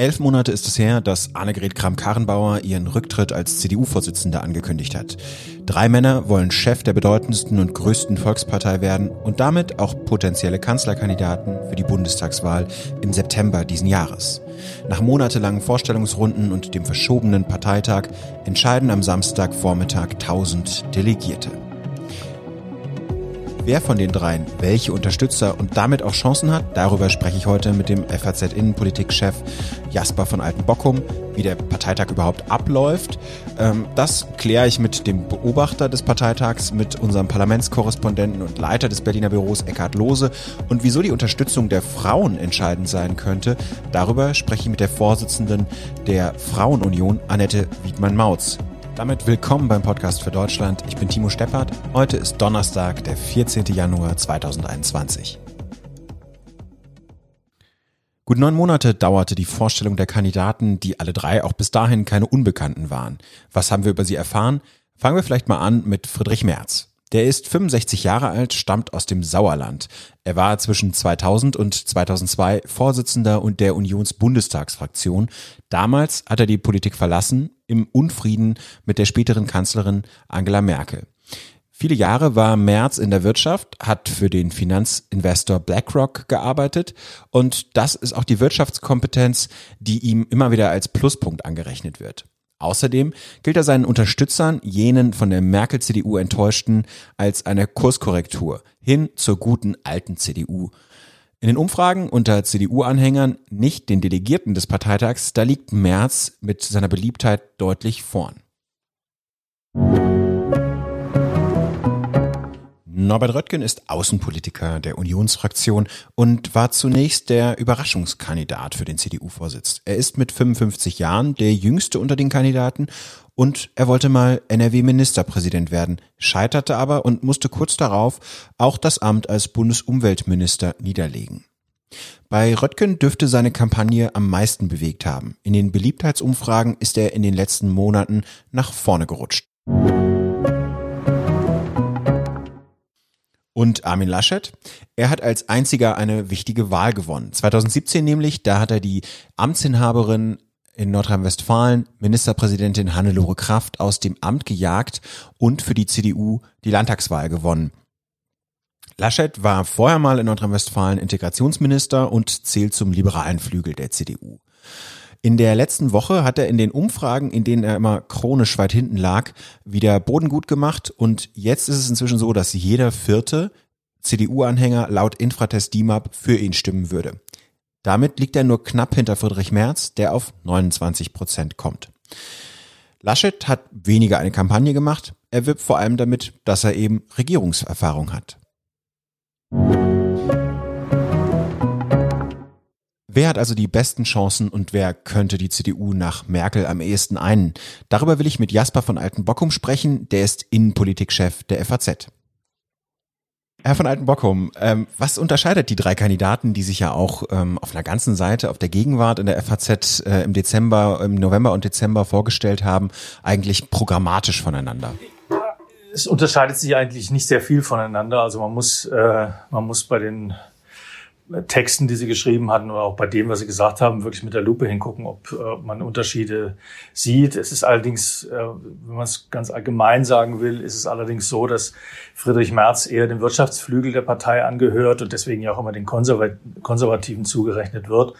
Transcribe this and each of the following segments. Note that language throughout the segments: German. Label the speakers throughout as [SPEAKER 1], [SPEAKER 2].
[SPEAKER 1] Elf Monate ist es her, dass Annegret Kramp-Karrenbauer ihren Rücktritt als CDU-Vorsitzende angekündigt hat. Drei Männer wollen Chef der bedeutendsten und größten Volkspartei werden und damit auch potenzielle Kanzlerkandidaten für die Bundestagswahl im September diesen Jahres. Nach monatelangen Vorstellungsrunden und dem verschobenen Parteitag entscheiden am Samstagvormittag 1000 Delegierte. Wer von den dreien welche Unterstützer und damit auch Chancen hat, darüber spreche ich heute mit dem FAZ-Innenpolitik-Chef Jasper von Altenbockum, wie der Parteitag überhaupt abläuft. Ähm, das kläre ich mit dem Beobachter des Parteitags, mit unserem Parlamentskorrespondenten und Leiter des Berliner Büros Eckhard Lohse und wieso die Unterstützung der Frauen entscheidend sein könnte. Darüber spreche ich mit der Vorsitzenden der Frauenunion, Annette Wiedmann-Mautz. Damit willkommen beim Podcast für Deutschland. Ich bin Timo Steppert. Heute ist Donnerstag, der 14. Januar 2021. Gut neun Monate dauerte die Vorstellung der Kandidaten, die alle drei auch bis dahin keine Unbekannten waren. Was haben wir über sie erfahren? Fangen wir vielleicht mal an mit Friedrich Merz. Der ist 65 Jahre alt, stammt aus dem Sauerland. Er war zwischen 2000 und 2002 Vorsitzender und der Unionsbundestagsfraktion. Damals hat er die Politik verlassen, im Unfrieden mit der späteren Kanzlerin Angela Merkel. Viele Jahre war Merz in der Wirtschaft, hat für den Finanzinvestor BlackRock gearbeitet und das ist auch die Wirtschaftskompetenz, die ihm immer wieder als Pluspunkt angerechnet wird. Außerdem gilt er seinen Unterstützern, jenen von der Merkel-CDU enttäuschten, als eine Kurskorrektur hin zur guten alten CDU. In den Umfragen unter CDU-Anhängern, nicht den Delegierten des Parteitags, da liegt Merz mit seiner Beliebtheit deutlich vorn. Norbert Röttgen ist Außenpolitiker der Unionsfraktion und war zunächst der Überraschungskandidat für den CDU-Vorsitz. Er ist mit 55 Jahren der jüngste unter den Kandidaten und er wollte mal NRW-Ministerpräsident werden, scheiterte aber und musste kurz darauf auch das Amt als Bundesumweltminister niederlegen. Bei Röttgen dürfte seine Kampagne am meisten bewegt haben. In den Beliebtheitsumfragen ist er in den letzten Monaten nach vorne gerutscht. Und Armin Laschet, er hat als einziger eine wichtige Wahl gewonnen. 2017 nämlich, da hat er die Amtsinhaberin in Nordrhein-Westfalen, Ministerpräsidentin Hannelore Kraft, aus dem Amt gejagt und für die CDU die Landtagswahl gewonnen. Laschet war vorher mal in Nordrhein-Westfalen Integrationsminister und zählt zum liberalen Flügel der CDU. In der letzten Woche hat er in den Umfragen, in denen er immer chronisch weit hinten lag, wieder Boden gut gemacht und jetzt ist es inzwischen so, dass jeder vierte CDU-Anhänger laut Infratest DIMAP für ihn stimmen würde. Damit liegt er nur knapp hinter Friedrich Merz, der auf 29 Prozent kommt. Laschet hat weniger eine Kampagne gemacht, er wirbt vor allem damit, dass er eben Regierungserfahrung hat. Wer hat also die besten Chancen und wer könnte die CDU nach Merkel am ehesten ein? Darüber will ich mit Jasper von Altenbockum sprechen, der ist Innenpolitikchef der FAZ. Herr von Altenbockum, ähm, was unterscheidet die drei Kandidaten, die sich ja auch ähm, auf einer ganzen Seite auf der Gegenwart in der FAZ äh, im Dezember, im November und Dezember vorgestellt haben, eigentlich programmatisch voneinander?
[SPEAKER 2] Es unterscheidet sich eigentlich nicht sehr viel voneinander. Also man muss, äh, man muss bei den Texten, die sie geschrieben hatten oder auch bei dem, was sie gesagt haben, wirklich mit der Lupe hingucken, ob äh, man Unterschiede sieht. Es ist allerdings, äh, wenn man es ganz allgemein sagen will, ist es allerdings so, dass Friedrich Merz eher dem Wirtschaftsflügel der Partei angehört und deswegen ja auch immer den Konservat Konservativen zugerechnet wird.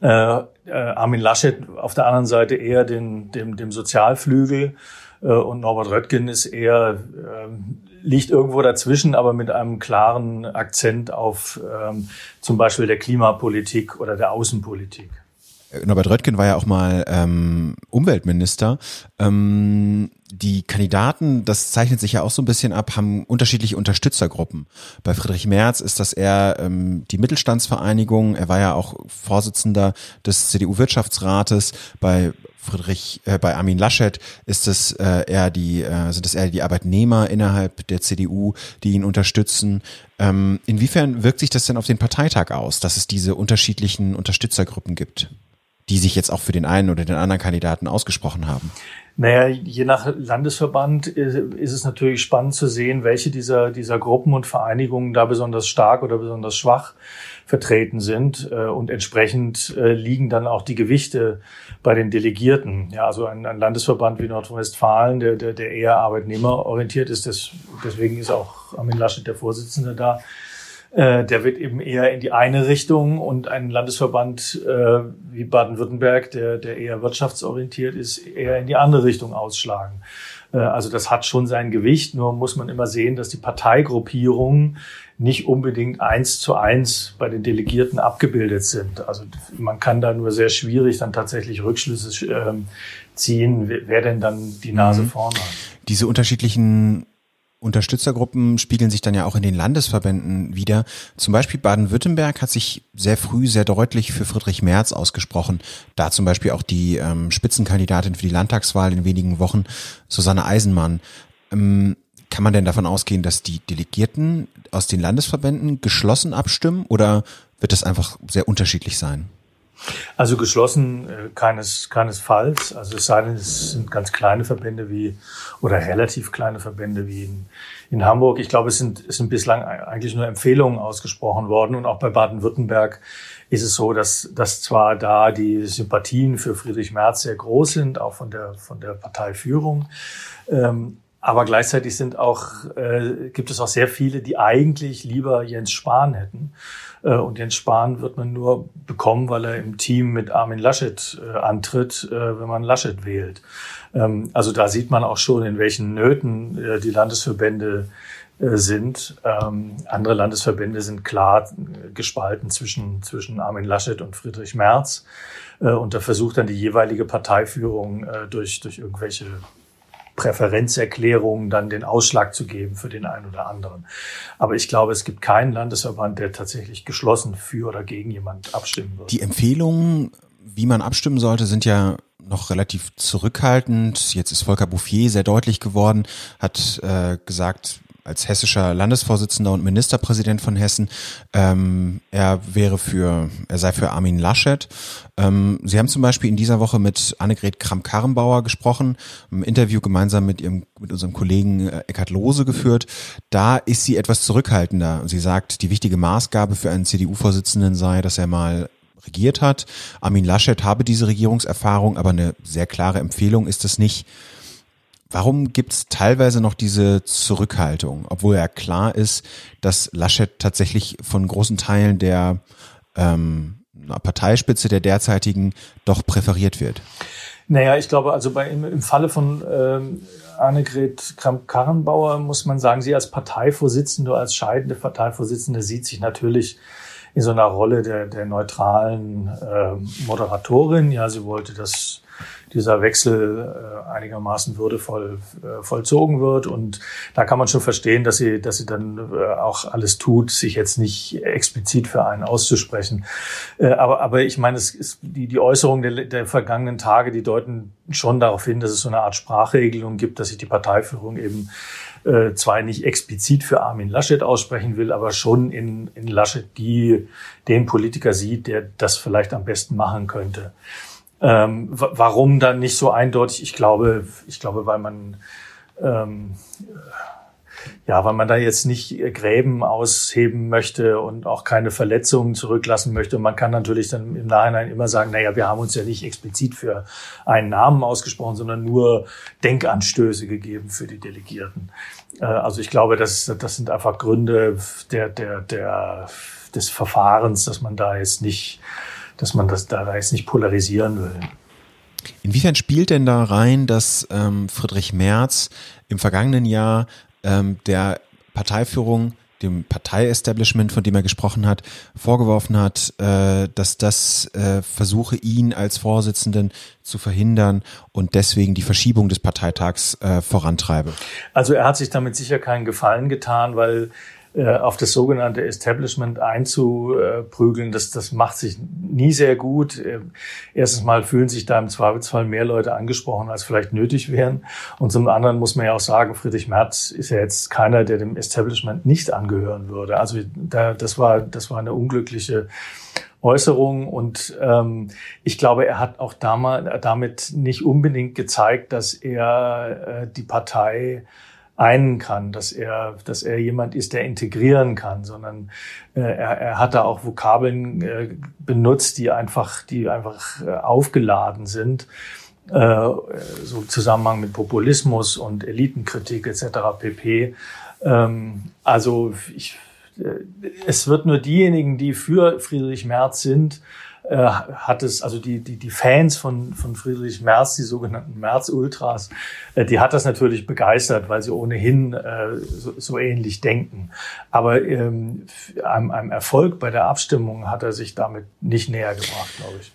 [SPEAKER 2] Äh, Armin Laschet auf der anderen Seite eher den, dem, dem Sozialflügel und Norbert Röttgen ist eher ähm, liegt irgendwo dazwischen, aber mit einem klaren Akzent auf ähm, zum Beispiel der Klimapolitik oder der Außenpolitik.
[SPEAKER 1] Norbert Röttgen war ja auch mal ähm, Umweltminister. Ähm, die Kandidaten, das zeichnet sich ja auch so ein bisschen ab, haben unterschiedliche Unterstützergruppen. Bei Friedrich Merz ist das eher ähm, die Mittelstandsvereinigung. Er war ja auch Vorsitzender des CDU-Wirtschaftsrates. Bei Friedrich, äh, bei Armin Laschet ist es äh, eher die, äh, sind es eher die Arbeitnehmer innerhalb der CDU, die ihn unterstützen. Ähm, inwiefern wirkt sich das denn auf den Parteitag aus, dass es diese unterschiedlichen Unterstützergruppen gibt, die sich jetzt auch für den einen oder den anderen Kandidaten ausgesprochen haben?
[SPEAKER 2] Naja, je nach Landesverband ist es natürlich spannend zu sehen, welche dieser, dieser Gruppen und Vereinigungen da besonders stark oder besonders schwach vertreten sind. Äh, und entsprechend äh, liegen dann auch die Gewichte bei den Delegierten. Ja, also ein, ein Landesverband wie Nordrhein-Westfalen, der, der, der eher arbeitnehmerorientiert ist, das, deswegen ist auch Armin Laschet der Vorsitzende da, äh, der wird eben eher in die eine Richtung und ein Landesverband äh, wie Baden-Württemberg, der, der eher wirtschaftsorientiert ist, eher in die andere Richtung ausschlagen. Äh, also das hat schon sein Gewicht, nur muss man immer sehen, dass die Parteigruppierungen nicht unbedingt eins zu eins bei den Delegierten abgebildet sind. Also man kann da nur sehr schwierig dann tatsächlich Rückschlüsse ähm, ziehen, wer denn dann die Nase mhm. vorne hat.
[SPEAKER 1] Diese unterschiedlichen Unterstützergruppen spiegeln sich dann ja auch in den Landesverbänden wieder. Zum Beispiel Baden-Württemberg hat sich sehr früh sehr deutlich für Friedrich Merz ausgesprochen. Da zum Beispiel auch die ähm, Spitzenkandidatin für die Landtagswahl in wenigen Wochen, Susanne Eisenmann. Ähm, kann man denn davon ausgehen, dass die Delegierten aus den Landesverbänden geschlossen abstimmen oder wird das einfach sehr unterschiedlich sein?
[SPEAKER 2] Also geschlossen äh, keines, keinesfalls. Also es sei denn, es sind ganz kleine Verbände wie, oder relativ kleine Verbände wie in, in Hamburg. Ich glaube, es sind, es sind bislang eigentlich nur Empfehlungen ausgesprochen worden. Und auch bei Baden-Württemberg ist es so, dass, dass zwar da die Sympathien für Friedrich Merz sehr groß sind, auch von der, von der Parteiführung. Ähm, aber gleichzeitig sind auch, äh, gibt es auch sehr viele, die eigentlich lieber Jens Spahn hätten. Äh, und Jens Spahn wird man nur bekommen, weil er im Team mit Armin Laschet äh, antritt, äh, wenn man Laschet wählt. Ähm, also da sieht man auch schon, in welchen Nöten äh, die Landesverbände äh, sind. Ähm, andere Landesverbände sind klar gespalten zwischen, zwischen Armin Laschet und Friedrich Merz. Äh, und da versucht dann die jeweilige Parteiführung durch, durch irgendwelche Präferenzerklärungen dann den Ausschlag zu geben für den einen oder anderen. Aber ich glaube, es gibt keinen Landesverband, der tatsächlich geschlossen für oder gegen jemand abstimmen wird.
[SPEAKER 1] Die Empfehlungen, wie man abstimmen sollte, sind ja noch relativ zurückhaltend. Jetzt ist Volker Bouffier sehr deutlich geworden, hat äh, gesagt, als hessischer Landesvorsitzender und Ministerpräsident von Hessen. Ähm, er wäre für, er sei für Armin Laschet. Ähm, Sie haben zum Beispiel in dieser Woche mit Annegret Kramp-Karrenbauer gesprochen, im Interview gemeinsam mit ihrem, mit unserem Kollegen äh, Eckhard Lohse geführt. Da ist sie etwas zurückhaltender. Sie sagt, die wichtige Maßgabe für einen CDU-Vorsitzenden sei, dass er mal regiert hat. Armin Laschet habe diese Regierungserfahrung, aber eine sehr klare Empfehlung ist es nicht. Warum gibt es teilweise noch diese Zurückhaltung, obwohl ja klar ist, dass Laschet tatsächlich von großen Teilen der ähm, Parteispitze der derzeitigen doch präferiert wird?
[SPEAKER 2] Naja, ich glaube, also bei, im, im Falle von ähm, Annegret Kramp-Karrenbauer muss man sagen, sie als Parteivorsitzende, als scheidende Parteivorsitzende sieht sich natürlich in so einer Rolle der, der neutralen äh, Moderatorin. Ja, sie wollte das dieser Wechsel äh, einigermaßen würdevoll äh, vollzogen wird. Und da kann man schon verstehen, dass sie, dass sie dann äh, auch alles tut, sich jetzt nicht explizit für einen auszusprechen. Äh, aber, aber ich meine, es ist die, die Äußerungen der, der vergangenen Tage, die deuten schon darauf hin, dass es so eine Art Sprachregelung gibt, dass sich die Parteiführung eben äh, zwar nicht explizit für Armin Laschet aussprechen will, aber schon in, in Laschet die, den Politiker sieht, der das vielleicht am besten machen könnte. Ähm, warum dann nicht so eindeutig? Ich glaube, ich glaube, weil man ähm, ja, weil man da jetzt nicht Gräben ausheben möchte und auch keine Verletzungen zurücklassen möchte. Und man kann natürlich dann im Nachhinein immer sagen, naja, wir haben uns ja nicht explizit für einen Namen ausgesprochen, sondern nur Denkanstöße gegeben für die Delegierten. Äh, also ich glaube, das, das sind einfach Gründe der, der, der, des Verfahrens, dass man da jetzt nicht dass man das da jetzt nicht polarisieren will.
[SPEAKER 1] Inwiefern spielt denn da rein, dass ähm, Friedrich Merz im vergangenen Jahr ähm, der Parteiführung, dem Parteiestablishment, von dem er gesprochen hat, vorgeworfen hat, äh, dass das äh, versuche, ihn als Vorsitzenden zu verhindern und deswegen die Verschiebung des Parteitags äh, vorantreibe?
[SPEAKER 2] Also er hat sich damit sicher keinen Gefallen getan, weil auf das sogenannte Establishment einzuprügeln, das, das macht sich nie sehr gut. Äh, erstens mal fühlen sich da im Zweifelsfall mehr Leute angesprochen, als vielleicht nötig wären. Und zum anderen muss man ja auch sagen, Friedrich Merz ist ja jetzt keiner, der dem Establishment nicht angehören würde. Also da, das war, das war eine unglückliche Äußerungen und ähm, ich glaube, er hat auch damals, damit nicht unbedingt gezeigt, dass er äh, die Partei einen kann, dass er, dass er jemand ist, der integrieren kann, sondern äh, er, er hat da auch Vokabeln äh, benutzt, die einfach, die einfach äh, aufgeladen sind, äh, so Zusammenhang mit Populismus und Elitenkritik etc. pp. Ähm, also ich, äh, es wird nur diejenigen, die für Friedrich Merz sind, äh, hat es, also die, die, die Fans von, von Friedrich Merz, die sogenannten Merz-Ultras, äh, die hat das natürlich begeistert, weil sie ohnehin äh, so, so ähnlich denken. Aber ähm, einem, einem Erfolg bei der Abstimmung hat er sich damit nicht näher gebracht, glaube ich.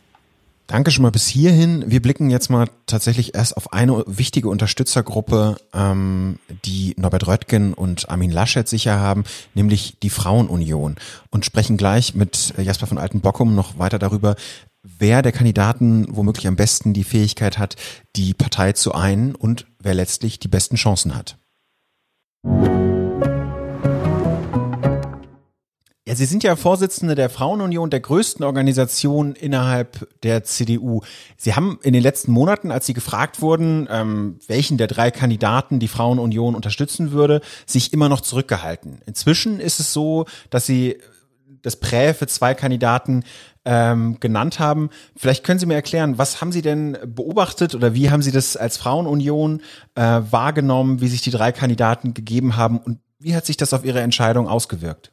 [SPEAKER 1] Danke schon mal bis hierhin. Wir blicken jetzt mal tatsächlich erst auf eine wichtige Unterstützergruppe, ähm, die Norbert Röttgen und Armin Laschet sicher haben, nämlich die Frauenunion und sprechen gleich mit Jasper von Altenbockum noch weiter darüber, wer der Kandidaten womöglich am besten die Fähigkeit hat, die Partei zu einen und wer letztlich die besten Chancen hat. Ja, Sie sind ja Vorsitzende der Frauenunion, der größten Organisation innerhalb der CDU. Sie haben in den letzten Monaten, als Sie gefragt wurden, ähm, welchen der drei Kandidaten die Frauenunion unterstützen würde, sich immer noch zurückgehalten. Inzwischen ist es so, dass Sie das Prä für zwei Kandidaten ähm, genannt haben. Vielleicht können Sie mir erklären, was haben Sie denn beobachtet oder wie haben Sie das als Frauenunion äh, wahrgenommen, wie sich die drei Kandidaten gegeben haben und wie hat sich das auf Ihre Entscheidung ausgewirkt?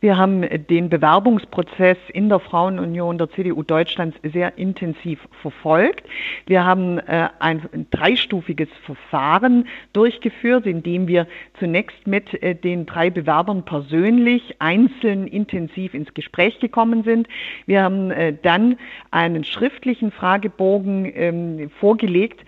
[SPEAKER 3] Wir haben den Bewerbungsprozess in der Frauenunion der CDU Deutschlands sehr intensiv verfolgt. Wir haben äh, ein dreistufiges Verfahren durchgeführt, in dem wir zunächst mit äh, den drei Bewerbern persönlich einzeln intensiv ins Gespräch gekommen sind. Wir haben äh, dann einen schriftlichen Fragebogen ähm, vorgelegt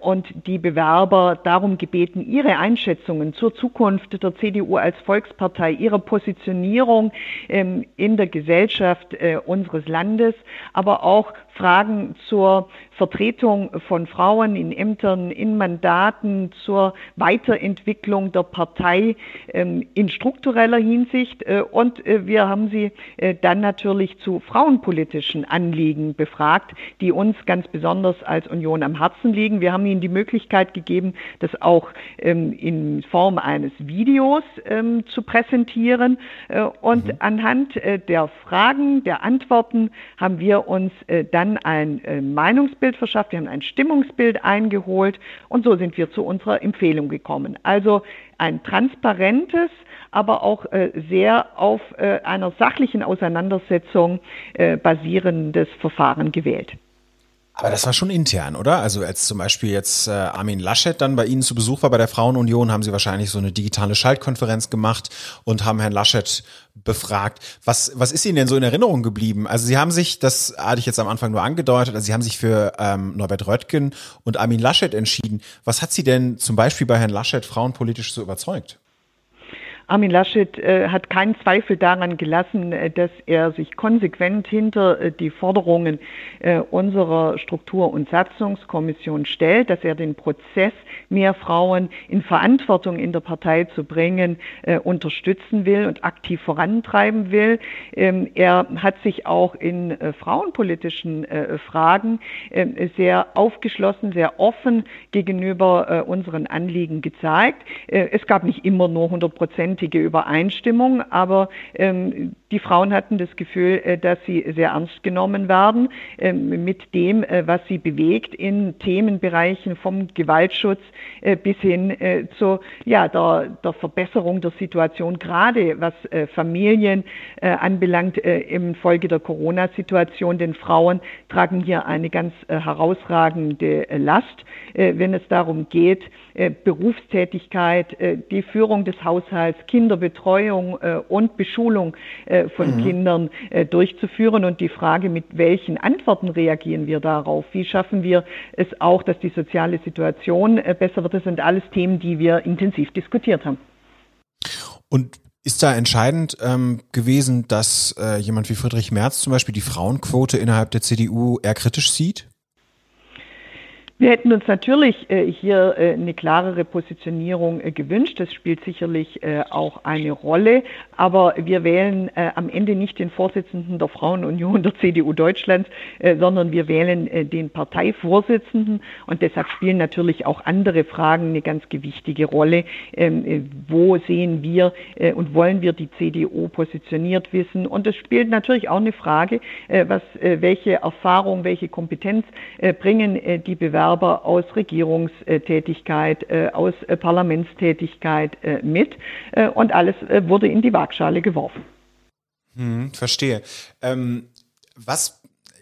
[SPEAKER 3] und die Bewerber darum gebeten, ihre Einschätzungen zur Zukunft der CDU als Volkspartei, ihre Positionierung Veränderung ähm, in der Gesellschaft äh, unseres Landes, aber auch Fragen zur Vertretung von Frauen in Ämtern, in Mandaten, zur Weiterentwicklung der Partei ähm, in struktureller Hinsicht. Äh, und äh, wir haben sie äh, dann natürlich zu frauenpolitischen Anliegen befragt, die uns ganz besonders als Union am Herzen liegen. Wir haben ihnen die Möglichkeit gegeben, das auch ähm, in Form eines Videos ähm, zu präsentieren. Und mhm. anhand der Fragen, der Antworten haben wir uns dann ein Meinungsbild Stimmungsbild verschafft, wir haben ein Stimmungsbild eingeholt und so sind wir zu unserer Empfehlung gekommen. Also ein transparentes, aber auch äh, sehr auf äh, einer sachlichen Auseinandersetzung äh, basierendes Verfahren gewählt.
[SPEAKER 1] Aber das war schon intern, oder? Also als zum Beispiel jetzt äh, Armin Laschet dann bei Ihnen zu Besuch war bei der Frauenunion, haben Sie wahrscheinlich so eine digitale Schaltkonferenz gemacht und haben Herrn Laschet befragt. Was, was ist Ihnen denn so in Erinnerung geblieben? Also Sie haben sich, das hatte ich jetzt am Anfang nur angedeutet, also Sie haben sich für ähm, Norbert Röttgen und Armin Laschet entschieden. Was hat Sie denn zum Beispiel bei Herrn Laschet frauenpolitisch so überzeugt?
[SPEAKER 3] Armin Laschet äh, hat keinen Zweifel daran gelassen, äh, dass er sich konsequent hinter äh, die Forderungen äh, unserer Struktur- und Satzungskommission stellt, dass er den Prozess, mehr Frauen in Verantwortung in der Partei zu bringen, äh, unterstützen will und aktiv vorantreiben will. Ähm, er hat sich auch in äh, frauenpolitischen Fragen ähm, sehr aufgeschlossen, sehr offen gegenüber unseren Anliegen gezeigt. es gab nicht immer nur 100 Prozent hundertprozentige Übereinstimmung, aber ähm, die Frauen hatten das Gefühl, äh, dass sie sehr ernst genommen werden äh, mit dem, äh, was sie bewegt in Themenbereichen vom Gewaltschutz äh, bis hin äh, zur ja, der, der, Verbesserung der Situation, gerade was äh, Familien anbelangt im Folge der Corona-Situation. Denn Frauen tragen hier eine ganz herausragende Last, wenn es darum geht, Berufstätigkeit, die Führung des Haushalts, Kinderbetreuung und Beschulung von mhm. Kindern äh, durchzuführen. Und die Frage, mit welchen Antworten reagieren wir darauf? Wie schaffen wir es auch, dass die soziale Situation äh, besser wird? Das sind alles Themen, die wir intensiv diskutiert haben.
[SPEAKER 1] Und ist da entscheidend ähm, gewesen, dass äh, jemand wie Friedrich Merz zum Beispiel die Frauenquote innerhalb der CDU eher kritisch sieht?
[SPEAKER 3] Wir hätten uns natürlich äh, hier äh, eine klarere Positionierung äh, gewünscht. Das spielt sicherlich auch eine Rolle. Aber wir wählen äh, am Ende nicht den Vorsitzenden der Frauenunion der CDU Deutschlands, sondern wir wählen den Parteivorsitzenden. Und deshalb spielen natürlich auch andere Fragen eine ganz gewichtige Rolle. Ähm, wo sehen wir und wollen wir die CDU positioniert wissen? Und es spielt natürlich auch eine Frage, was, welche Erfahrung, welche Kompetenz bringen die Bewerber Bewerber aus Regierungstätigkeit, äh, aus äh, Parlamentstätigkeit äh, mit und alles wurde in die Waagschale geworfen.
[SPEAKER 1] Hm, verstehe. Ähm, was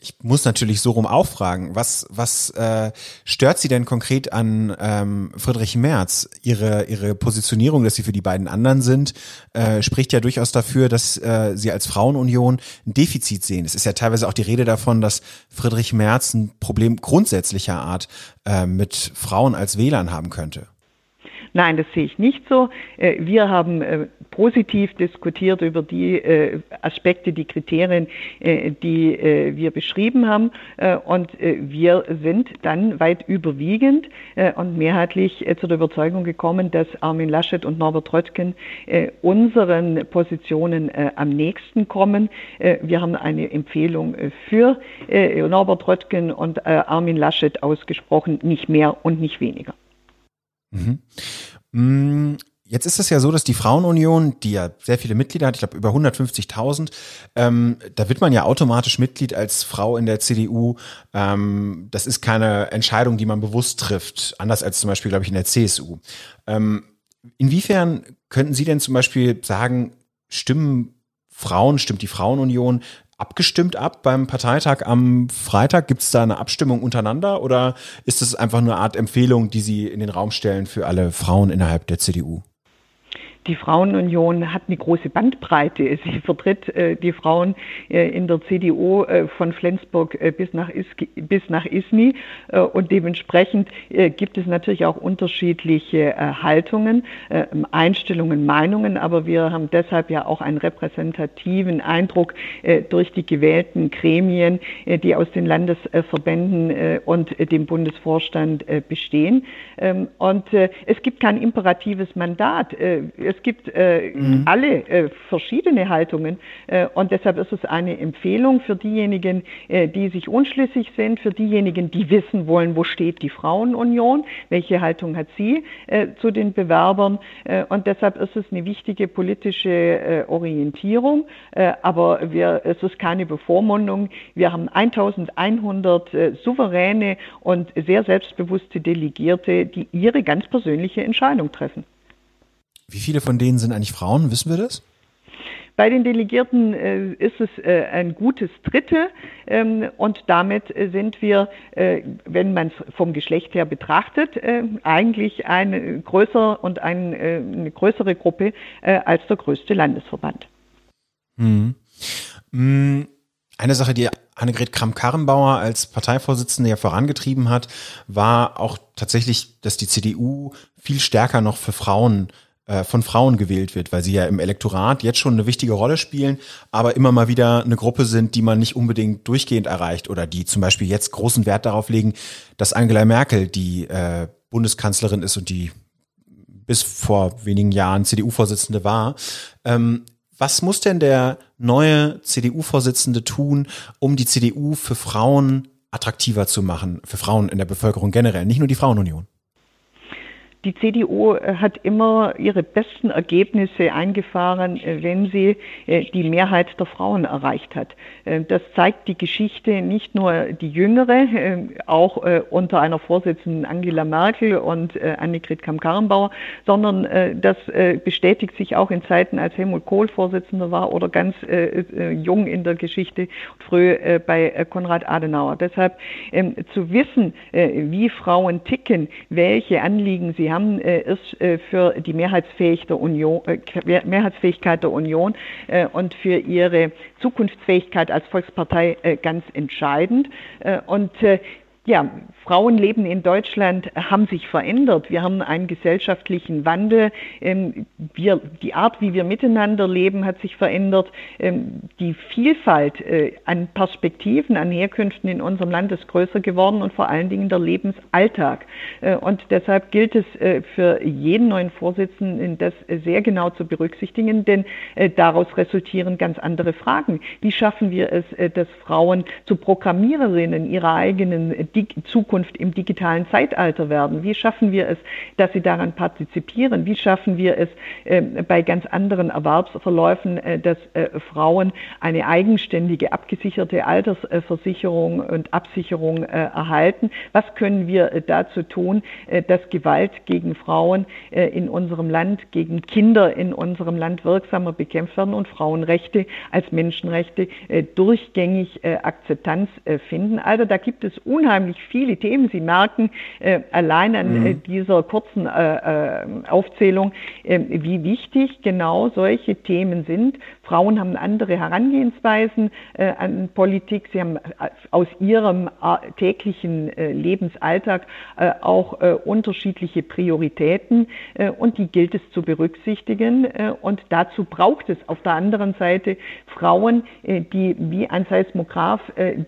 [SPEAKER 1] ich muss natürlich so rum auffragen. Was, was äh, stört Sie denn konkret an ähm, Friedrich Merz? Ihre, ihre Positionierung, dass Sie für die beiden anderen sind, äh, spricht ja durchaus dafür, dass äh, Sie als Frauenunion ein Defizit sehen. Es ist ja teilweise auch die Rede davon, dass Friedrich Merz ein Problem grundsätzlicher Art äh, mit Frauen als Wählern haben könnte.
[SPEAKER 3] Nein, das sehe ich nicht so. Äh, wir haben äh, positiv diskutiert über die äh, Aspekte, die Kriterien, die wir beschrieben haben. Und wir sind dann weit überwiegend und mehrheitlich zu der Überzeugung gekommen, dass Armin Laschet und Norbert Röttgen unseren Positionen am nächsten kommen. Wir haben eine Empfehlung für Norbert Röttgen und Armin Laschet ausgesprochen, nicht mehr und nicht weniger.
[SPEAKER 1] Mhm. Mm, jetzt ist es ja so, dass die Frauenunion, die ja sehr viele Mitglieder hat, ich glaube über 150.000, ähm, da wird man ja automatisch Mitglied als Frau in der CDU. Ähm, das ist keine Entscheidung, die man bewusst trifft, anders als zum Beispiel, glaube ich, in der CSU. Ähm, inwiefern könnten Sie denn zum Beispiel sagen, stimmen Frauen, stimmt die Frauenunion abgestimmt ab beim Parteitag am Freitag? Gibt es da eine Abstimmung untereinander oder ist es einfach nur eine Art Empfehlung, die Sie in den Raum stellen für alle Frauen innerhalb der CDU?
[SPEAKER 3] Die Frauenunion hat eine große Bandbreite. Sie vertritt äh, die Frauen äh, in der CDU äh, von Flensburg äh, bis, nach Is bis nach Isny äh, und dementsprechend äh, gibt es natürlich auch unterschiedliche Haltungen, Einstellungen, Meinungen, aber wir haben deshalb ja auch einen repräsentativen Eindruck durch die gewählten Gremien, die aus den Landesverbänden und dem Bundesvorstand bestehen. Ähm, und es gibt kein imperatives Mandat. Es es gibt äh, mhm. alle äh, verschiedene Haltungen äh, und deshalb ist es eine Empfehlung für diejenigen, äh, die sich unschlüssig sind, für diejenigen, die wissen wollen, wo steht die Frauenunion, welche Haltung hat sie äh, zu den Bewerbern äh, und deshalb ist es eine wichtige politische Orientierung, aber wir, es ist keine Bevormundung. Wir haben 1100 souveräne und sehr selbstbewusste Delegierte, die ihre ganz persönliche Entscheidung treffen.
[SPEAKER 1] Wie viele von denen sind eigentlich Frauen? Wissen wir das?
[SPEAKER 3] Bei den Delegierten äh, ist es äh, ein gutes Drittel ähm, und damit äh, sind wir, äh, wenn man es vom Geschlecht her betrachtet, äh, eigentlich eine größere und ein, eine größere Gruppe als der größte Landesverband.
[SPEAKER 1] Mhm. Eine Sache, die Annegret Kramp-Karrenbauer als Parteivorsitzende ja vorangetrieben hat, war auch tatsächlich, dass die CDU viel stärker noch für Frauen äh, von Frauen gewählt wird, weil sie ja im Elektorat jetzt schon eine wichtige Rolle spielen, aber immer mal wieder eine Gruppe sind, die man nicht unbedingt durchgehend erreicht oder die zum Beispiel jetzt großen Wert darauf legen, dass Angela Merkel die äh, Bundeskanzlerin ist und die bis vor wenigen Jahren CDU-Vorsitzende war. Ähm, was muss denn der neue CDU-Vorsitzende tun, um die CDU für Frauen attraktiver zu machen, für Frauen in der Bevölkerung generell, nicht nur die Frauenunion?
[SPEAKER 3] Die CDU äh, hat immer ihre besten Ergebnisse eingefahren, äh, wenn sie äh, die Mehrheit der Frauen erreicht hat. Das zeigt die Geschichte nicht nur die jüngere, auch unter einer Vorsitzenden Angela Merkel und Annegret Kamm-Karrenbauer, sondern das bestätigt sich auch in Zeiten, als Helmut Kohl Vorsitzender war oder ganz jung in der Geschichte, früh bei Konrad Adenauer. Deshalb ähm, zu wissen, wie Frauen ticken, welche Anliegen sie haben, haben, äh, ist äh, für die Mehrheitsfähigkeit der Union, äh, Mehrheitsfähigkeit der Union und für ihre Zukunftsfähigkeit als Volkspartei ganz entscheidend. Und Ja, Frauenleben in Deutschland haben sich verändert. Wir haben einen gesellschaftlichen Wandel. Ähm, wir, die Art, wie wir miteinander leben, hat sich verändert. Ähm, die Vielfalt äh, an Perspektiven, an Herkünften in unserem Land ist größer geworden und vor allen Dingen der Lebensalltag. Äh, und deshalb gilt es äh, für jeden neuen Vorsitzenden, das sehr genau zu berücksichtigen, denn daraus resultieren ganz andere Fragen. Wie schaffen wir es, dass Frauen zu Programmiererinnen ihrer eigenen Zukunft im digitalen Zeitalter werden? Wie schaffen wir es, dass sie daran partizipieren? Wie schaffen wir es äh, bei ganz anderen Erwerbsverläufen, äh, dass äh, Frauen eine eigenständige, abgesicherte Altersversicherung und Absicherung äh, erhalten? Was können wir dazu tun, dass Gewalt gegen Frauen in unserem Land, gegen Kinder in unserem Land wirksamer bekämpft werden und Frauenrechte als Menschenrechte durchgängig Akzeptanz finden? Also da gibt es unheimlich unheimlich viele Themen. Sie merken äh, allein an mhm. äh, dieser kurzen äh, äh Aufzählung, ähm, wie wichtig genau solche Themen sind. Frauen haben andere Herangehensweisen äh, an Politik. Sie haben äh, aus ihrem täglichen Lebensalltag auch unterschiedliche Prioritäten und die gilt es zu berücksichtigen. und dazu braucht es auf der anderen Seite Frauen, die wie ein Seismograph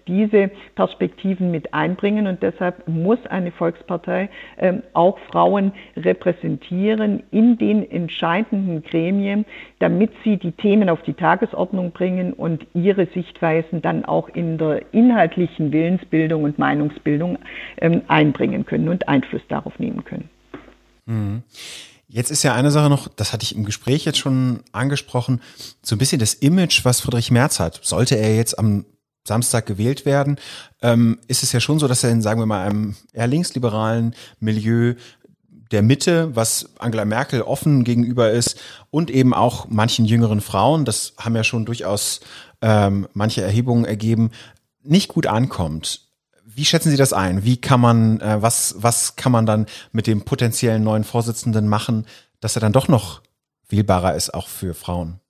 [SPEAKER 3] diese Perspektiven mit einbringen bringen und deshalb muss eine Volkspartei ähm, auch Frauen repräsentieren in den entscheidenden Gremien, damit sie die Themen auf die Tagesordnung bringen und ihre Sichtweisen dann auch in der inhaltlichen Willensbildung und Meinungsbildung ähm, einbringen können und Einfluss darauf nehmen können.
[SPEAKER 1] Mhm. Jetzt ist ja eine Sache noch, das hatte ich im Gespräch jetzt schon angesprochen, so ein bisschen das Image, was Friedrich Merz hat. Sollte er jetzt am Samstag gewählt werden, ähm, ist es ja schon so, dass er in, sagen wir mal, einem eher linksliberalen Milieu der Mitte, was Angela Merkel offen gegenüber ist und eben auch manchen jüngeren Frauen, das haben ja schon durchaus ähm, manche Erhebungen ergeben, nicht gut ankommt. Wie schätzen Sie das ein? Wie kann man, äh, was, was kann man dann mit dem potenziellen neuen Vorsitzenden machen, dass er dann doch noch wählbarer ist, auch für Frauen?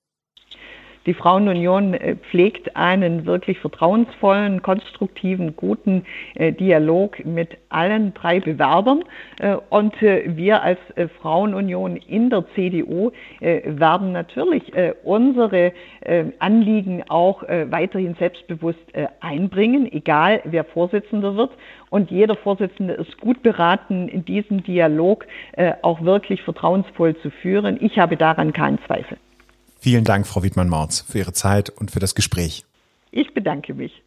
[SPEAKER 3] Die Frauenunion äh, pflegt einen wirklich vertrauensvollen, konstruktiven, guten äh, Dialog mit allen drei Bewerbern. Äh, und wir als Frauenunion in der CDU werden natürlich unsere Anliegen auch weiterhin selbstbewusst einbringen, egal wer Vorsitzender wird. Und jeder Vorsitzende ist gut beraten, in diesem Dialog auch wirklich vertrauensvoll zu führen. Ich habe daran keinen Zweifel.
[SPEAKER 1] Vielen Dank, Frau Wiedmann-Mautz, für Ihre Zeit und für das Gespräch.
[SPEAKER 3] Ich bedanke mich.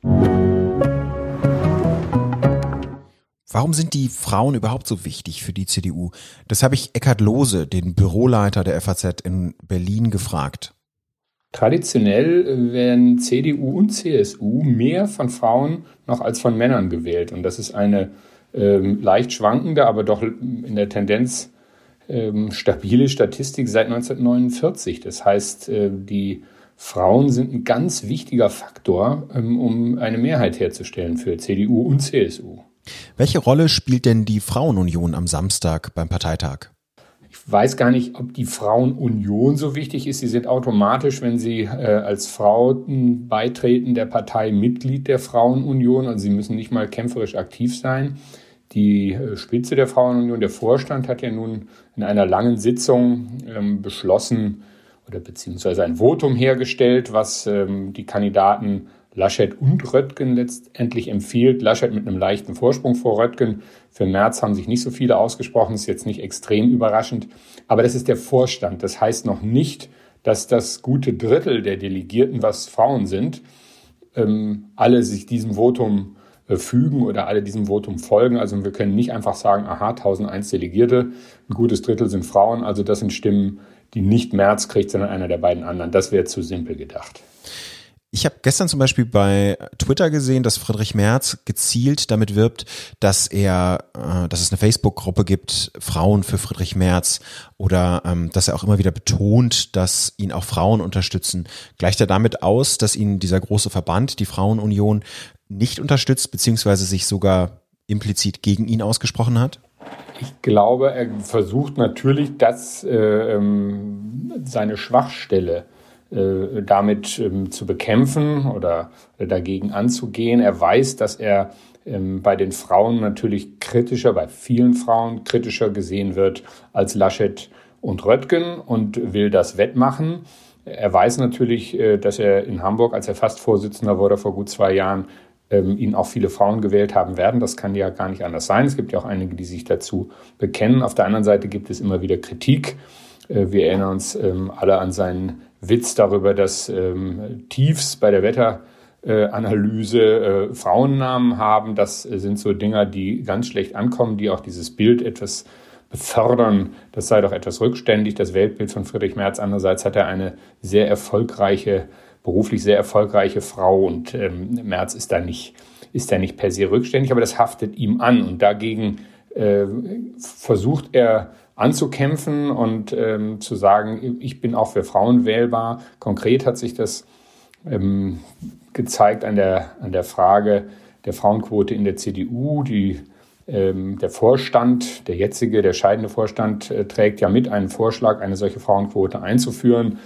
[SPEAKER 1] Warum sind die Frauen überhaupt so wichtig für die CDU? Das habe ich Eckhard Lohse, den Büroleiter der FAZ in Berlin, gefragt.
[SPEAKER 4] Traditionell werden CDU und CSU mehr von Frauen noch als von Männern gewählt. Und das ist eine ähm, leicht schwankende, aber doch in der Tendenz ähm, stabile Statistik seit 1949. Das heißt, äh, die Frauen sind ein ganz wichtiger Faktor, ähm, um eine Mehrheit herzustellen für CDU und CSU.
[SPEAKER 1] Welche Rolle spielt denn die Frauenunion am Samstag beim Parteitag?
[SPEAKER 4] Ich weiß gar nicht, ob die Frauenunion so wichtig ist. Sie sind automatisch, wenn Sie äh, als Frau beitreten, der Partei Mitglied der Frauenunion. Also Sie müssen nicht mal kämpferisch aktiv sein. Die äh, Spitze der Frauenunion, der Vorstand, hat ja nun in einer langen Sitzung ähm, beschlossen oder beziehungsweise ein Votum hergestellt, was ähm, die Kandidaten Laschet und Röttgen letztendlich empfiehlt. Laschet mit einem leichten Vorsprung vor Röttgen. Für März haben sich nicht so viele ausgesprochen, ist jetzt nicht extrem überraschend. Aber das ist der Vorstand. Das heißt noch nicht, dass das gute Drittel der Delegierten, was Frauen sind, ähm, alle sich diesem Votum fügen oder alle diesem Votum folgen. Also wir können nicht einfach sagen, aha, 1001 Delegierte, ein gutes Drittel sind Frauen, also das sind Stimmen, die nicht Merz kriegt, sondern einer der beiden anderen. Das wäre zu simpel gedacht.
[SPEAKER 1] Ich habe gestern zum Beispiel bei Twitter gesehen, dass Friedrich Merz gezielt damit wirbt, dass er, äh, dass es eine Facebook-Gruppe gibt, Frauen für Friedrich Merz, oder ähm, dass er auch immer wieder betont, dass ihn auch Frauen unterstützen. Gleicht er damit aus, dass ihn dieser große Verband, die Frauenunion, nicht unterstützt, beziehungsweise sich sogar implizit gegen ihn ausgesprochen hat?
[SPEAKER 4] Ich glaube, er versucht natürlich, dass äh, ähm, seine Schwachstelle äh, damit ähm, zu bekämpfen oder dagegen anzugehen. Er weiß, dass er ähm, bei den Frauen natürlich kritischer, bei vielen Frauen kritischer gesehen wird als Laschet und Röttgen und will das wettmachen. Er weiß natürlich, äh, dass er in Hamburg, als er fast Vorsitzender wurde vor gut zwei Jahren, ähm, ihn auch viele Frauen gewählt haben werden. Das kann ja gar nicht anders sein. Es gibt ja auch einige, die sich dazu bekennen. Auf der anderen Seite gibt es immer wieder Kritik. Äh, wir erinnern uns ähm, alle an seinen Witz darüber, dass ähm, Tiefs bei der Wetteranalyse äh, Frauennamen haben. Das sind so Dinger, die ganz schlecht ankommen, die auch dieses Bild etwas befördern. Das sei doch etwas rückständig, das Weltbild von Friedrich Merz. Andererseits hat er eine sehr erfolgreiche beruflich sehr erfolgreiche Frau und ähm, Merz ist da nicht, ist da nicht per se rückständig, aber das haftet ihm an und dagegen äh, versucht er anzukämpfen und ähm, zu sagen, ich bin auch für Frauen wählbar. Konkret hat sich das ähm, gezeigt an der, an der Frage der Frauenquote in der CDU. Die, ähm, der Vorstand, der jetzige, der scheidende Vorstand, äh, trägt ja mit einen Vorschlag, eine solche Frauenquote einzuführen.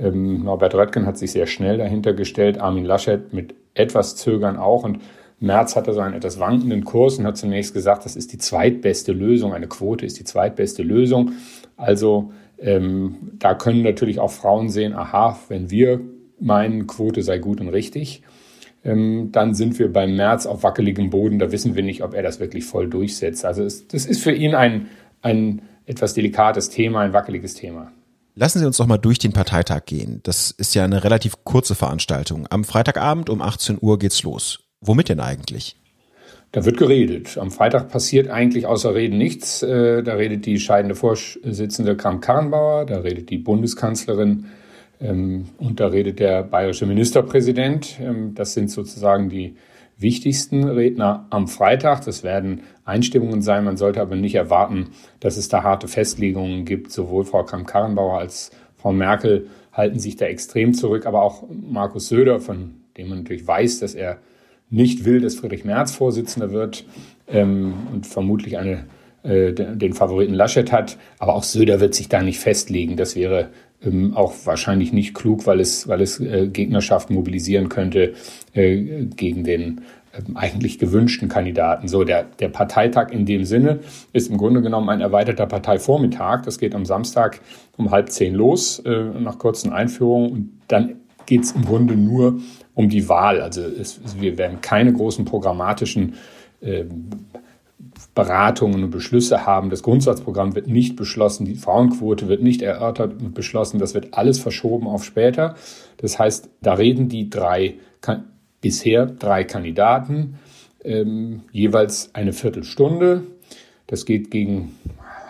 [SPEAKER 4] Ähm, Norbert Röttgen hat sich sehr schnell dahinter gestellt, Armin Laschet mit etwas Zögern auch. Und Merz hatte so einen etwas wankenden Kurs und hat zunächst gesagt, das ist die zweitbeste Lösung. Eine Quote ist die zweitbeste Lösung. Also ähm, da können natürlich auch Frauen sehen, aha, wenn wir meinen, Quote sei gut und richtig, ähm, dann sind wir beim März auf wackeligem Boden. Da wissen wir nicht, ob er das wirklich voll durchsetzt. Also es, das ist für ihn ein, ein etwas delikates Thema, ein wackeliges Thema.
[SPEAKER 1] Lassen Sie uns doch mal durch den Parteitag gehen. Das ist ja eine relativ kurze Veranstaltung. Am Freitagabend um 18 Uhr geht's los. Womit denn eigentlich?
[SPEAKER 4] Da wird geredet. Am Freitag passiert eigentlich außer Reden nichts. Äh, da redet die scheidende Vorsitzende Kram-Karrenbauer, da redet die Bundeskanzlerin ähm, und da redet der bayerische Ministerpräsident. Ähm, das sind sozusagen die wichtigsten Redner am Freitag. Das werden Einstimmungen sein. Man sollte aber nicht erwarten, dass es da harte Festlegungen gibt. Sowohl Frau Kramp-Karrenbauer als Frau Merkel halten sich da extrem zurück. Aber auch Markus Söder, von dem man natürlich weiß, dass er nicht will, dass Friedrich Merz Vorsitzender wird ähm, und vermutlich eine, äh, den Favoriten Laschet hat. Aber auch Söder wird sich da nicht festlegen. Das wäre ähm, auch wahrscheinlich nicht klug, weil es, weil es äh, Gegnerschaft mobilisieren könnte äh, gegen den eigentlich gewünschten Kandidaten. So, der, der Parteitag in dem Sinne ist im Grunde genommen ein erweiterter Parteivormittag. Das geht am Samstag um halb zehn los, äh, nach kurzen Einführungen. Und dann geht es im Grunde nur um die Wahl. Also es, wir werden keine großen programmatischen äh, Beratungen und Beschlüsse haben. Das Grundsatzprogramm wird nicht beschlossen, die Frauenquote wird nicht erörtert und beschlossen. Das wird alles verschoben auf später. Das heißt, da reden die drei, bisher drei Kandidaten, ähm, jeweils eine Viertelstunde. Das geht gegen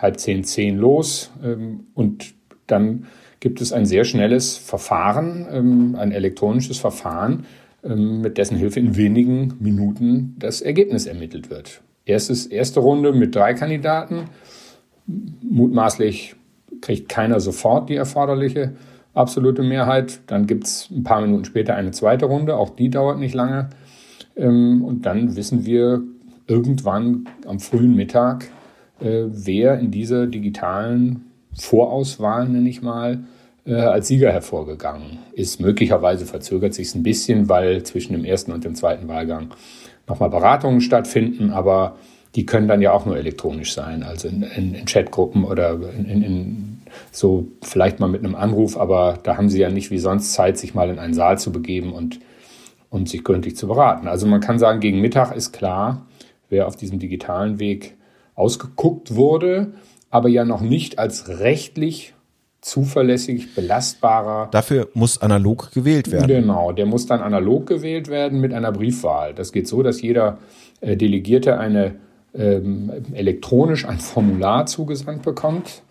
[SPEAKER 4] halb zehn, zehn los ähm, und dann gibt es ein sehr schnelles Verfahren, ähm, ein elektronisches Verfahren, ähm, mit dessen Hilfe in wenigen Minuten das Ergebnis ermittelt wird. Erstes, erste Runde mit drei Kandidaten. Mutmaßlich kriegt keiner sofort die erforderliche absolute Mehrheit. Dann gibt es ein paar Minuten später eine zweite Runde. Auch die dauert nicht lange. Ähm, und dann wissen wir irgendwann am frühen Mittag, äh, wer in dieser digitalen Vorauswahl, nenne ich mal, äh, als Sieger hervorgegangen ist. Möglicherweise verzögert sich es ein bisschen, weil zwischen dem ersten und dem zweiten Wahlgang nochmal Beratungen stattfinden, aber die können dann ja auch nur elektronisch sein, also in, in, in Chatgruppen oder in, in, so vielleicht mal mit einem Anruf, aber da haben sie ja nicht wie sonst Zeit, sich mal in einen Saal zu begeben und, und sich gründlich zu beraten. Also man kann sagen, gegen Mittag ist klar, wer auf diesem digitalen Weg ausgeguckt wurde, aber ja noch nicht als rechtlich zuverlässig, belastbarer.
[SPEAKER 1] Dafür muss analog gewählt werden.
[SPEAKER 4] Genau, der muss dann analog gewählt werden mit einer Briefwahl. Das geht so, dass jeder äh, Delegierte eine ähm, elektronisch ein Formular zugesandt bekommt.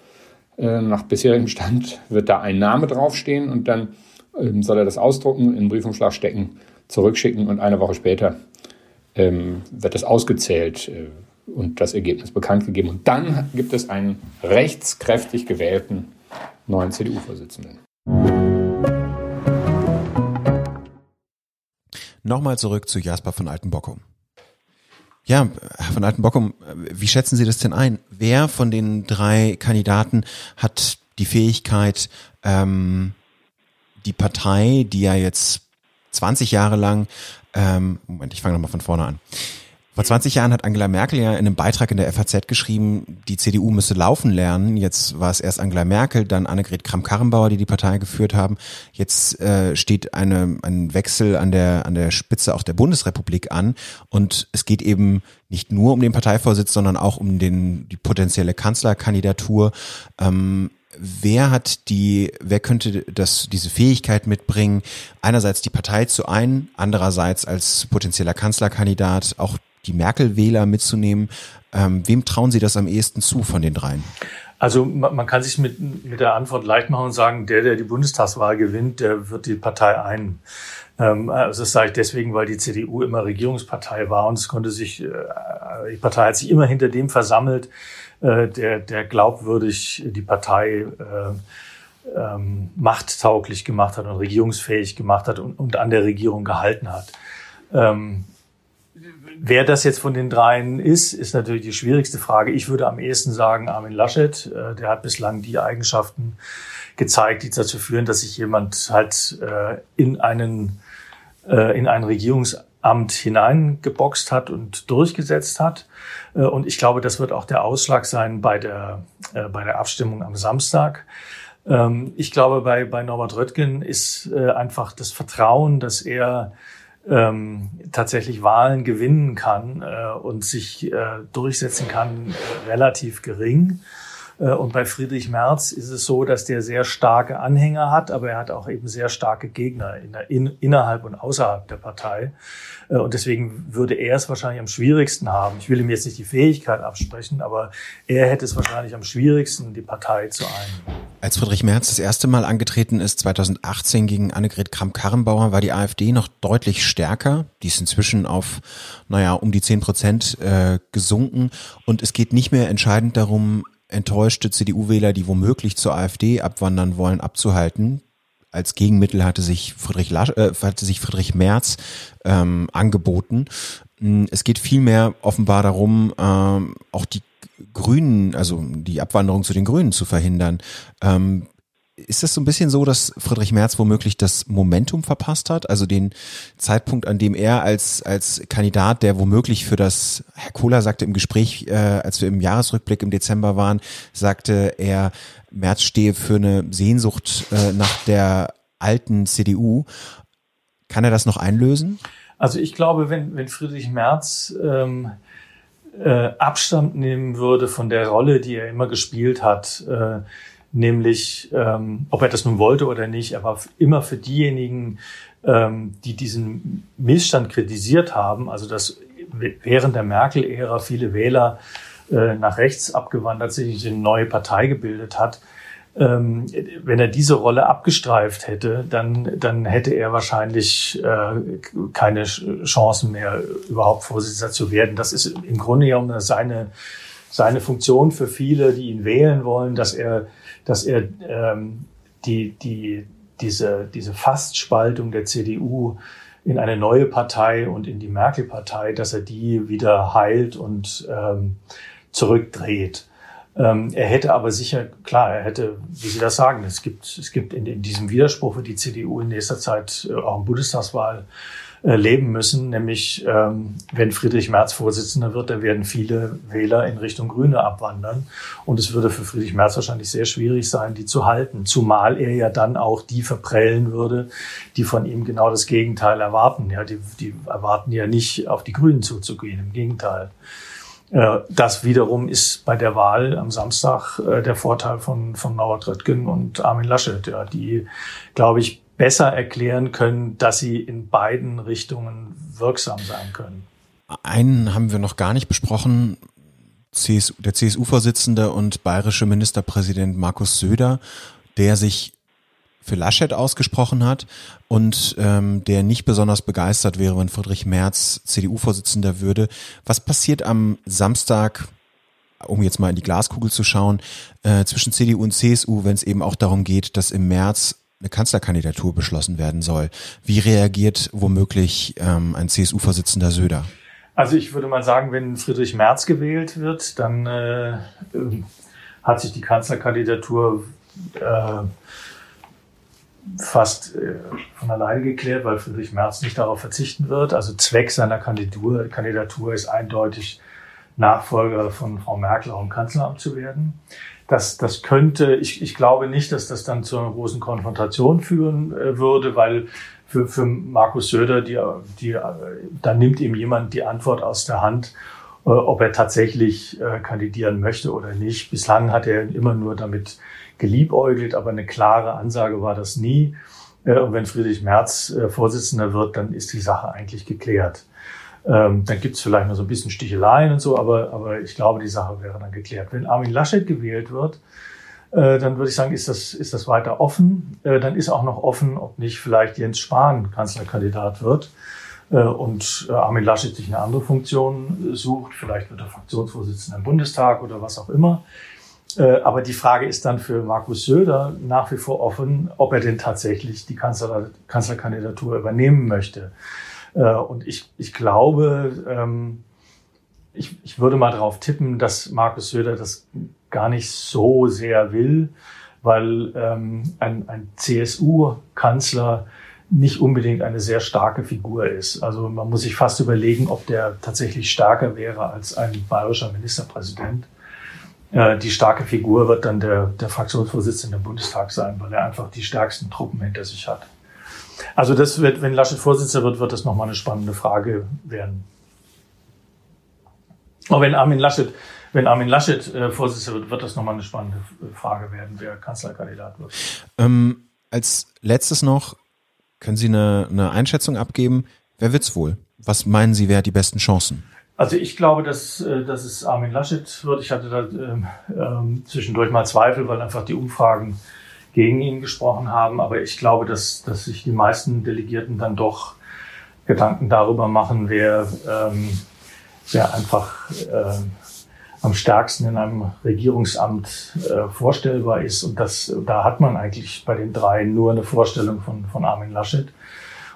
[SPEAKER 4] Äh, nach bisherigem Stand wird da ein Name draufstehen und dann ähm, soll er das ausdrucken, in den Briefumschlag stecken, zurückschicken und eine Woche später ähm, wird das ausgezählt äh, und das Ergebnis bekannt gegeben. Und dann gibt es einen rechtskräftig gewählten neuen CDU-Vorsitzenden.
[SPEAKER 1] Nochmal zurück zu Jasper von Altenbockum. Ja, Herr von Altenbockum, wie schätzen Sie das denn ein? Wer von den drei Kandidaten hat die Fähigkeit, ähm, die Partei, die ja jetzt 20 Jahre lang, ähm, Moment, ich fange nochmal von vorne an, Vor 20 Jahren hat Angela Merkel ja in einem Beitrag in der FAZ geschrieben, die CDU müsse laufen lernen. Jetzt war es erst Angela Merkel, dann Annegret Kramp-Karrenbauer, die die Partei geführt haben. Jetzt äh, steht eine, ein Wechsel an der, an der Spitze auch der Bundesrepublik an. Und es geht eben nicht nur um den Parteivorsitz, sondern auch um den, die potenzielle Kanzlerkandidatur. Ähm, wer hat die, wer könnte das, diese Fähigkeit mitbringen, einerseits die Partei zu ein, andererseits als potenzieller Kanzlerkandidat auch die Merkel-Wähler mitzunehmen. Ähm, wem trauen Sie das am ehesten zu von den dreien?
[SPEAKER 2] Also man kann sich mit, mit der Antwort leicht machen und sagen, der, der die Bundestagswahl gewinnt, der wird die Partei ein. Ähm, also das sage ich deswegen, weil die CDU immer Regierungspartei war und es konnte sich, äh, die Partei hat sich immer hinter dem versammelt, äh, der, der glaubwürdig die Partei äh, ähm, machttauglich gemacht hat und regierungsfähig gemacht hat und, und an der Regierung gehalten hat. Ähm, Wer das jetzt von den dreien ist, ist natürlich die schwierigste Frage. Ich würde am ehesten sagen Armin Laschet. Äh, der hat bislang die Eigenschaften gezeigt, die dazu führen, dass sich jemand halt äh, in einen äh, in ein Regierungsamt hineingeboxt hat und durchgesetzt hat. Und ich glaube, das wird auch der Ausschlag sein bei der bei der Abstimmung am Samstag. Ähm, ich glaube, bei bei Norbert Röttgen ist einfach das Vertrauen, dass er ähm, tatsächlich Wahlen gewinnen kann äh, und sich äh, durchsetzen kann, äh, relativ gering. Äh, und bei Friedrich Merz ist es so, dass der sehr starke Anhänger hat, aber er hat auch eben sehr starke Gegner in der, in, innerhalb und außerhalb der Partei. Äh, und deswegen würde er es wahrscheinlich am schwierigsten haben. Ich will ihm jetzt nicht die Fähigkeit absprechen, aber er hätte es wahrscheinlich am schwierigsten, die Partei zu ein.
[SPEAKER 1] Als Friedrich Merz das erste Mal angetreten ist, 2018 gegen Annegret Kramp-Karrenbauer, war die AfD noch deutlich stärker. Die ist inzwischen auf, naja, um die 10 Prozent äh, gesunken. Und es geht nicht mehr entscheidend darum, enttäuschte CDU-Wähler, die womöglich zur AfD abwandern wollen, abzuhalten. Als Gegenmittel hatte sich Friedrich, Lasch, äh, hatte sich Friedrich Merz ähm, angeboten. Hm, es geht vielmehr offenbar darum, ähm, auch die Grünen, also die Abwanderung zu den Grünen zu verhindern. Ähm, ist es so ein bisschen so, dass Friedrich Merz womöglich das Momentum verpasst hat? Also den Zeitpunkt, an dem er als, als Kandidat, der womöglich für das, Herr Kohler sagte im Gespräch, äh, als wir im Jahresrückblick im Dezember waren, sagte er, Merz stehe für eine Sehnsucht äh, nach der alten CDU. Kann er das noch einlösen?
[SPEAKER 2] Also ich glaube, wenn, wenn Friedrich Merz ähm, äh, Abstand nehmen würde von der Rolle, die er immer gespielt hat, äh, nämlich ähm, ob er das nun wollte oder nicht, er war immer für diejenigen, ähm, die diesen Missstand kritisiert haben, also dass während der Merkel-Ära viele Wähler äh, nach rechts abgewandert sich eine neue Partei gebildet hat. Ähm, wenn er diese Rolle abgestreift hätte, dann, dann hätte er wahrscheinlich äh, keine Chancen mehr, überhaupt Vorsitzender zu werden. Das ist im Grunde genommen seine, seine Funktion für viele, die ihn wählen wollen, dass er dass er ähm, die, die, diese, diese Fastspaltung der CDU in eine neue Partei und in die Merkel-Partei, dass er die wieder heilt und ähm, zurückdreht. Ähm, er hätte aber sicher, klar, er hätte, wie Sie das sagen, es gibt, es gibt in, in diesem Widerspruch für die CDU in nächster Zeit äh, auch im Bundestagswahl leben müssen, nämlich ähm, wenn Friedrich Merz Vorsitzender wird, dann werden viele Wähler in Richtung Grüne abwandern. Und es würde für Friedrich Merz wahrscheinlich sehr schwierig sein, die zu halten, zumal er ja dann auch die verprellen würde, die von ihm genau das Gegenteil erwarten. Ja, die, die erwarten ja nicht, auf die Grünen zuzugehen, im Gegenteil. Äh, das wiederum ist bei der Wahl am Samstag äh, der Vorteil von, von Norbert Röttgen und Armin Laschet, ja, die, glaube ich, besser erklären können, dass sie in beiden Richtungen wirksam sein können.
[SPEAKER 1] Einen haben wir noch gar nicht besprochen. CSU, der CSU-Vorsitzende und bayerische Ministerpräsident Markus Söder, der sich für Laschet ausgesprochen hat und ähm, der nicht besonders begeistert wäre, wenn Friedrich Merz CDU-Vorsitzender würde. Was passiert am Samstag, um jetzt mal in die Glaskugel zu schauen, äh, zwischen CDU und CSU, wenn es eben auch darum geht, dass im März eine Kanzlerkandidatur beschlossen werden soll. Wie reagiert womöglich ähm, ein CSU-Vorsitzender Söder?
[SPEAKER 2] Also ich würde mal sagen, wenn Friedrich Merz gewählt wird, dann äh, hat sich die Kanzlerkandidatur äh, fast äh, von alleine geklärt, weil Friedrich Merz nicht darauf verzichten wird. Also Zweck seiner Kandidatur, Kandidatur ist eindeutig, Nachfolger von Frau Merkel auch im Kanzleramt zu werden. Das, das könnte, ich, ich glaube nicht, dass das dann zu einer großen Konfrontation führen äh, würde, weil für, für Markus Söder, die, die, da nimmt ihm jemand die Antwort aus der Hand, äh, ob er tatsächlich äh, kandidieren möchte oder nicht. Bislang hat er immer nur damit geliebäugelt, aber eine klare Ansage war das nie. Äh, und wenn Friedrich Merz äh, Vorsitzender wird, dann ist die Sache eigentlich geklärt. Ähm, dann gibt es vielleicht noch so ein bisschen Sticheleien und so, aber, aber ich glaube, die Sache wäre dann geklärt. Wenn Armin Laschet gewählt wird, äh, dann würde ich sagen, ist das, ist das weiter offen. Äh, dann ist auch noch offen, ob nicht vielleicht Jens Spahn Kanzlerkandidat wird äh, und äh, Armin Laschet sich eine andere Funktion sucht. Vielleicht wird er Fraktionsvorsitzender im Bundestag oder was auch immer. Äh, aber die Frage ist dann für Markus Söder nach wie vor offen, ob er denn tatsächlich die Kanzler, Kanzlerkandidatur übernehmen möchte. Äh, und ich, ich glaube, ähm, ich, ich würde mal darauf tippen, dass Markus Söder das gar nicht so sehr will, weil ähm, ein, ein CSU-Kanzler nicht unbedingt eine sehr starke Figur ist. Also man muss sich fast überlegen, ob der tatsächlich stärker wäre als ein bayerischer Ministerpräsident. Äh, die starke Figur wird dann der, der Fraktionsvorsitzende im Bundestag sein, weil er einfach die stärksten Truppen hinter sich hat. Also das wird, wenn Laschet Vorsitzender wird, wird das nochmal eine spannende Frage werden. Aber wenn Armin Laschet, wenn Armin Laschet äh, Vorsitzender wird, wird das nochmal eine spannende Frage werden, wer Kanzlerkandidat wird.
[SPEAKER 1] Ähm, als letztes noch, können Sie eine, eine Einschätzung abgeben? Wer wird's wohl? Was meinen Sie, wer hat die besten Chancen?
[SPEAKER 2] Also ich glaube, dass, äh, dass es Armin Laschet wird. Ich hatte da ähm, ähm, zwischendurch mal Zweifel, weil einfach die Umfragen gegen ihn gesprochen haben. Aber ich glaube, dass, dass sich die meisten Delegierten dann doch Gedanken darüber machen, wer, ähm, wer einfach äh, am stärksten in einem Regierungsamt äh, vorstellbar ist. Und das, da hat man eigentlich bei den drei nur eine Vorstellung von, von Armin Laschet.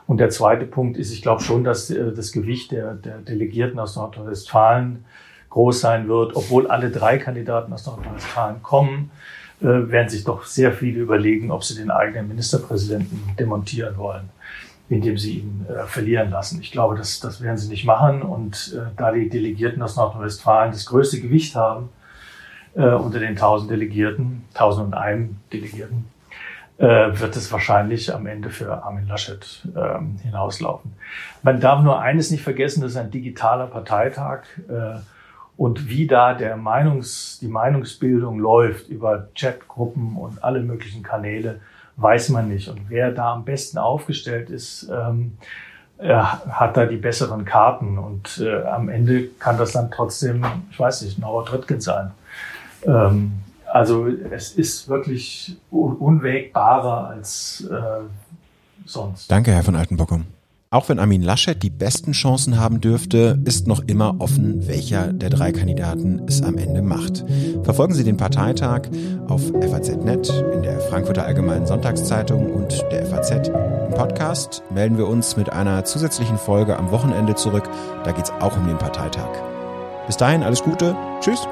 [SPEAKER 2] Und der zweite Punkt ist, ich glaube schon, dass äh, das Gewicht der, der Delegierten aus Nordrhein-Westfalen groß sein wird. Obwohl alle drei Kandidaten aus Nordrhein-Westfalen kommen, werden sich doch sehr viele überlegen, ob sie den eigenen Ministerpräsidenten demontieren wollen, indem sie ihn äh, verlieren lassen. Ich glaube, das, das werden sie nicht machen. Und äh, da die Delegierten aus Nordrhein-Westfalen das größte Gewicht haben äh, unter den 1000 Delegierten, 1001 Delegierten, äh, wird es wahrscheinlich am Ende für Armin Laschet ähm, hinauslaufen. Man darf nur eines nicht vergessen, das ist ein digitaler Parteitag. Und wie da der Meinungs, die Meinungsbildung läuft über Chatgruppen und alle möglichen Kanäle, weiß man nicht. Und wer da am besten aufgestellt ist, ähm, äh, hat da die besseren Karten. Und äh, am Ende kann das dann trotzdem, ich weiß nicht, Norbert Röttgen sein. Ähm, also es ist wirklich unwägbarer als äh, sonst.
[SPEAKER 1] Danke, Herr von Altenbockum. Auch wenn Armin Laschet die besten Chancen haben dürfte, ist noch immer offen, welcher der drei Kandidaten es am Ende macht. Verfolgen Sie den Parteitag auf FAZ.net, in der Frankfurter Allgemeinen Sonntagszeitung und der FAZ. Im Podcast melden wir uns mit einer zusätzlichen Folge am Wochenende zurück. Da geht es auch um den Parteitag. Bis dahin alles Gute. Tschüss.